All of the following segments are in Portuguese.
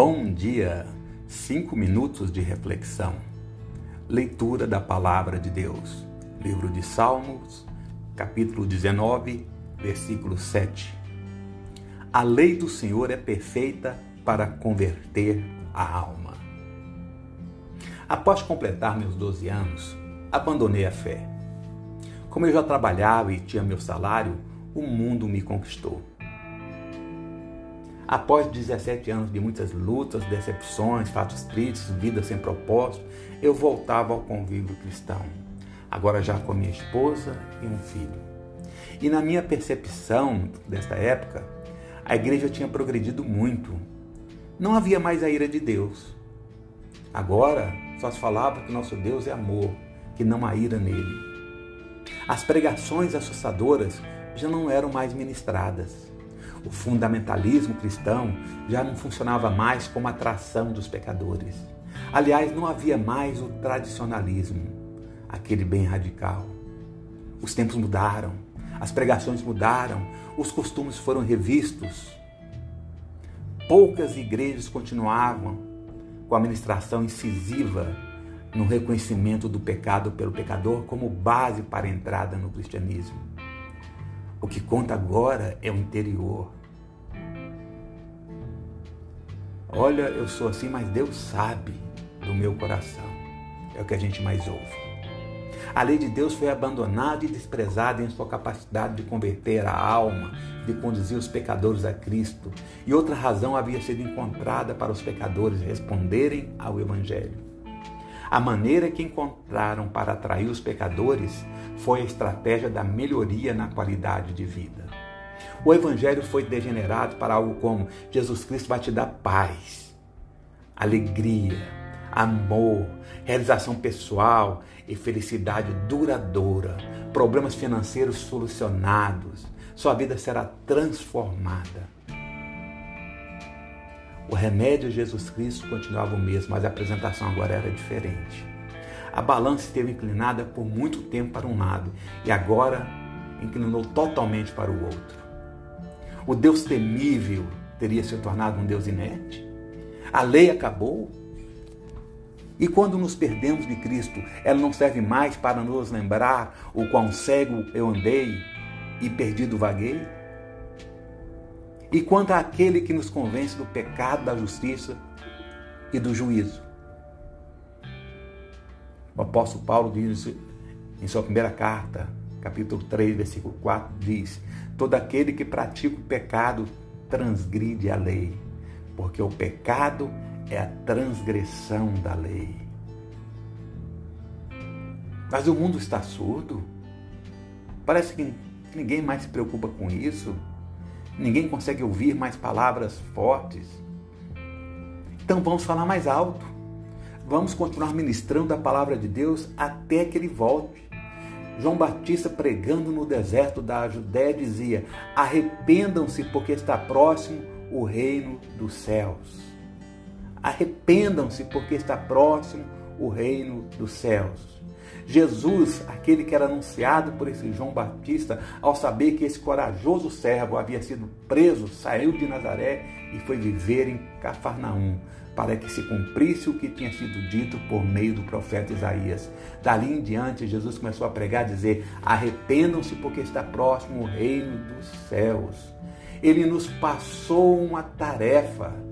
Bom dia! Cinco minutos de reflexão. Leitura da Palavra de Deus. Livro de Salmos, capítulo 19, versículo 7. A lei do Senhor é perfeita para converter a alma. Após completar meus 12 anos, abandonei a fé. Como eu já trabalhava e tinha meu salário, o mundo me conquistou. Após 17 anos de muitas lutas, decepções, fatos tristes, vida sem propósito, eu voltava ao convívio cristão. Agora já com minha esposa e um filho. E na minha percepção desta época, a igreja tinha progredido muito. Não havia mais a ira de Deus. Agora só se falava que nosso Deus é amor, que não há ira nele. As pregações assustadoras já não eram mais ministradas. O fundamentalismo cristão já não funcionava mais como atração dos pecadores. Aliás, não havia mais o tradicionalismo, aquele bem radical. Os tempos mudaram, as pregações mudaram, os costumes foram revistos. Poucas igrejas continuavam com a ministração incisiva no reconhecimento do pecado pelo pecador como base para a entrada no cristianismo. O que conta agora é o interior. Olha, eu sou assim, mas Deus sabe do meu coração. É o que a gente mais ouve. A lei de Deus foi abandonada e desprezada em sua capacidade de converter a alma, de conduzir os pecadores a Cristo. E outra razão havia sido encontrada para os pecadores responderem ao Evangelho. A maneira que encontraram para atrair os pecadores foi a estratégia da melhoria na qualidade de vida. O evangelho foi degenerado para algo como: Jesus Cristo vai te dar paz, alegria, amor, realização pessoal e felicidade duradoura, problemas financeiros solucionados, sua vida será transformada. O remédio Jesus Cristo continuava o mesmo, mas a apresentação agora era diferente. A balança esteve inclinada por muito tempo para um lado e agora inclinou totalmente para o outro. O Deus temível teria se tornado um Deus inerte? A lei acabou? E quando nos perdemos de Cristo, ela não serve mais para nos lembrar o quão cego eu andei e perdido vaguei? E quanto àquele que nos convence do pecado, da justiça e do juízo. O apóstolo Paulo diz em sua primeira carta, capítulo 3, versículo 4, diz: Todo aquele que pratica o pecado transgride a lei, porque o pecado é a transgressão da lei. Mas o mundo está surdo. Parece que ninguém mais se preocupa com isso. Ninguém consegue ouvir mais palavras fortes. Então vamos falar mais alto. Vamos continuar ministrando a palavra de Deus até que ele volte. João Batista pregando no deserto da Judéia dizia: Arrependam-se, porque está próximo o reino dos céus. Arrependam-se, porque está próximo o reino dos céus. Jesus, aquele que era anunciado por esse João Batista, ao saber que esse corajoso servo havia sido preso, saiu de Nazaré e foi viver em Cafarnaum, para que se cumprisse o que tinha sido dito por meio do profeta Isaías. Dali em diante, Jesus começou a pregar, dizer: Arrependam-se, porque está próximo o reino dos céus. Ele nos passou uma tarefa.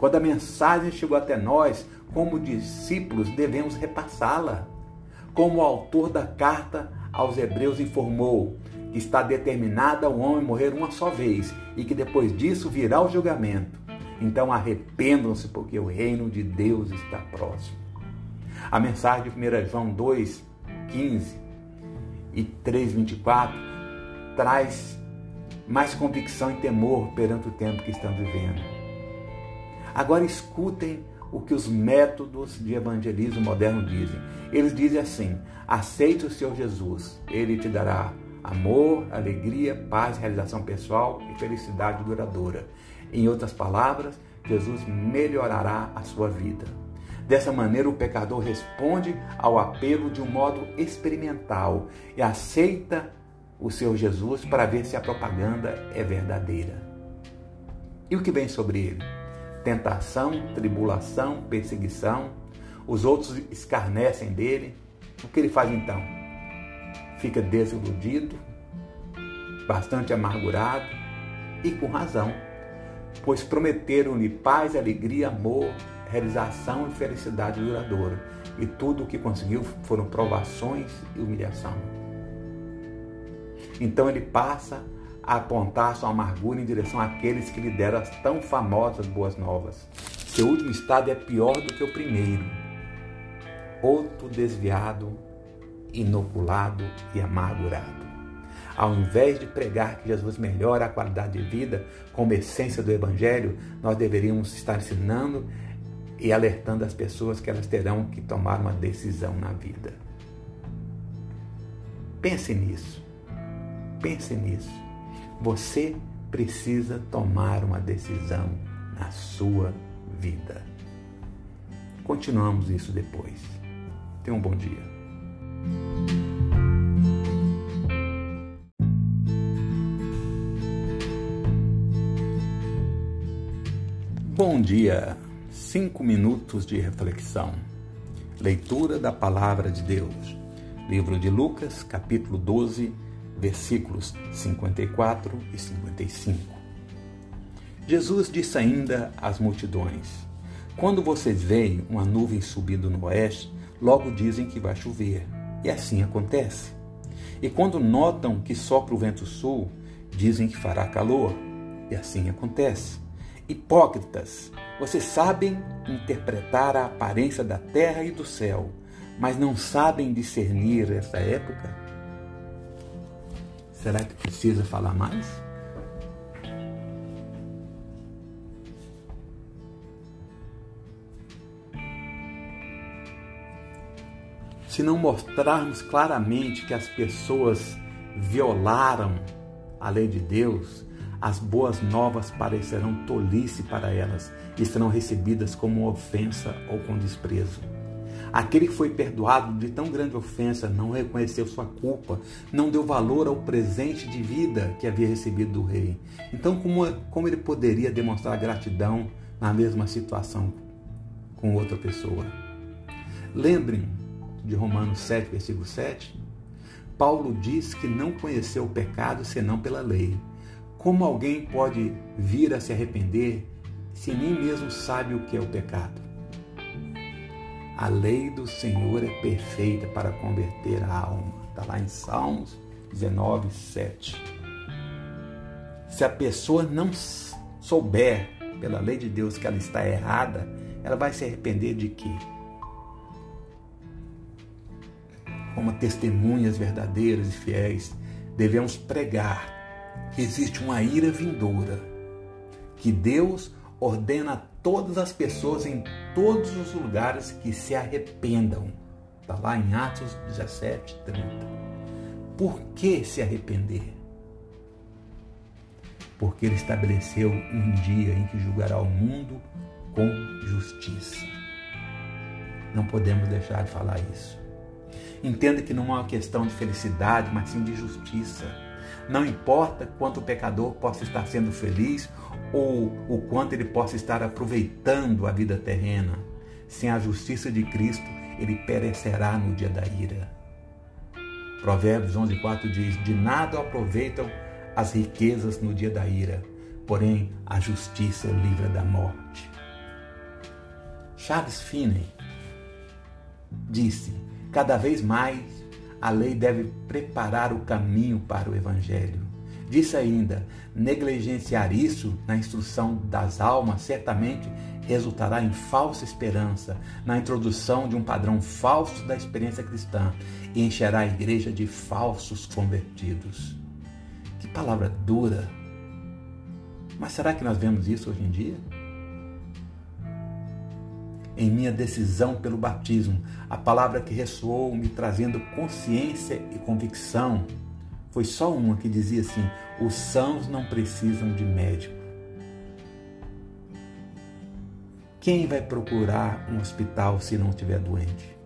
Quando a mensagem chegou até nós, como discípulos, devemos repassá-la. Como o autor da carta aos Hebreus informou, que está determinada o homem morrer uma só vez e que depois disso virá o julgamento. Então arrependam-se, porque o reino de Deus está próximo. A mensagem de 1 João 2, 15 e 3, 24 traz mais convicção e temor perante o tempo que estamos vivendo. Agora escutem o que os métodos de evangelismo moderno dizem. Eles dizem assim: aceite o Senhor Jesus, ele te dará amor, alegria, paz, realização pessoal e felicidade duradoura. Em outras palavras, Jesus melhorará a sua vida. Dessa maneira, o pecador responde ao apelo de um modo experimental e aceita o seu Jesus para ver se a propaganda é verdadeira. E o que vem sobre ele? Tentação, tribulação, perseguição. Os outros escarnecem dele. O que ele faz então? Fica desiludido, bastante amargurado e com razão, pois prometeram-lhe paz, alegria, amor, realização e felicidade duradoura. E tudo o que conseguiu foram provações e humilhação. Então ele passa a apontar sua amargura em direção àqueles que lhe deram as tão famosas boas novas. Seu último estado é pior do que o primeiro. Outro desviado, inoculado e amargurado. Ao invés de pregar que Jesus melhora a qualidade de vida como essência do Evangelho, nós deveríamos estar ensinando e alertando as pessoas que elas terão que tomar uma decisão na vida. Pense nisso. Pense nisso. Você precisa tomar uma decisão na sua vida. Continuamos isso depois. Tenha um bom dia. Bom dia! Cinco minutos de reflexão. Leitura da Palavra de Deus. Livro de Lucas, capítulo 12, versículos 54 e 55. Jesus disse ainda às multidões: Quando vocês veem uma nuvem subindo no oeste, logo dizem que vai chover. E assim acontece. E quando notam que sopra o vento sul, dizem que fará calor. E assim acontece. Hipócritas, vocês sabem interpretar a aparência da terra e do céu, mas não sabem discernir essa época? Será que precisa falar mais? Se não mostrarmos claramente que as pessoas violaram a lei de Deus, as boas novas parecerão tolice para elas e serão recebidas como ofensa ou com desprezo. Aquele que foi perdoado de tão grande ofensa não reconheceu sua culpa, não deu valor ao presente de vida que havia recebido do rei. Então, como, como ele poderia demonstrar gratidão na mesma situação com outra pessoa? Lembrem de Romanos 7, versículo 7. Paulo diz que não conheceu o pecado senão pela lei. Como alguém pode vir a se arrepender se nem mesmo sabe o que é o pecado? A lei do Senhor é perfeita para converter a alma. Está lá em Salmos 19, 7. Se a pessoa não souber pela lei de Deus que ela está errada, ela vai se arrepender de quê? Como testemunhas verdadeiras e fiéis, devemos pregar que existe uma ira vindoura, que Deus ordena a todas as pessoas em todos os lugares que se arrependam. Está lá em Atos 17, 30. Por que se arrepender? Porque ele estabeleceu um dia em que julgará o mundo com justiça. Não podemos deixar de falar isso. Entenda que não é uma questão de felicidade, mas sim de justiça não importa quanto o pecador possa estar sendo feliz ou o quanto ele possa estar aproveitando a vida terrena, sem a justiça de Cristo, ele perecerá no dia da ira. Provérbios 11:4 diz: De nada aproveitam as riquezas no dia da ira, porém a justiça livra da morte. Charles Finney disse: Cada vez mais a lei deve preparar o caminho para o Evangelho. Disse ainda: negligenciar isso na instrução das almas certamente resultará em falsa esperança, na introdução de um padrão falso da experiência cristã e encherá a igreja de falsos convertidos. Que palavra dura! Mas será que nós vemos isso hoje em dia? Em minha decisão pelo batismo, a palavra que ressoou me trazendo consciência e convicção foi só uma que dizia assim: os sãos não precisam de médico. Quem vai procurar um hospital se não estiver doente?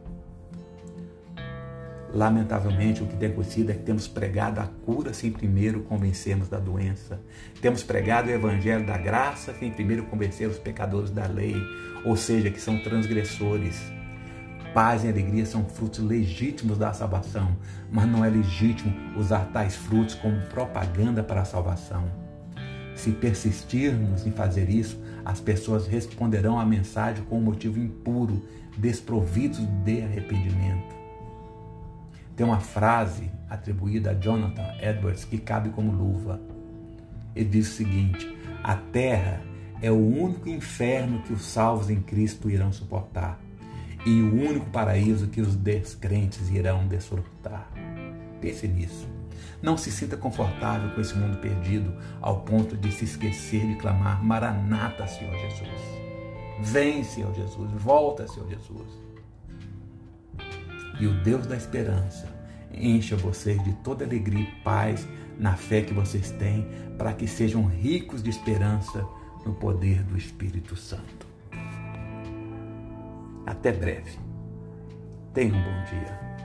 Lamentavelmente, o que tem acontecido é que temos pregado a cura sem primeiro convencermos da doença. Temos pregado o evangelho da graça sem primeiro convencer os pecadores da lei, ou seja, que são transgressores. Paz e alegria são frutos legítimos da salvação, mas não é legítimo usar tais frutos como propaganda para a salvação. Se persistirmos em fazer isso, as pessoas responderão à mensagem com um motivo impuro, desprovidos de arrependimento. Tem uma frase atribuída a Jonathan Edwards que cabe como luva. Ele diz o seguinte: A terra é o único inferno que os salvos em Cristo irão suportar e o único paraíso que os descrentes irão desfrutar. Pense nisso. Não se sinta confortável com esse mundo perdido ao ponto de se esquecer de clamar: Maranata, Senhor Jesus. Vem, Senhor Jesus. Volta, Senhor Jesus e o Deus da esperança encha vocês de toda alegria e paz na fé que vocês têm, para que sejam ricos de esperança no poder do Espírito Santo. Até breve. Tenha um bom dia.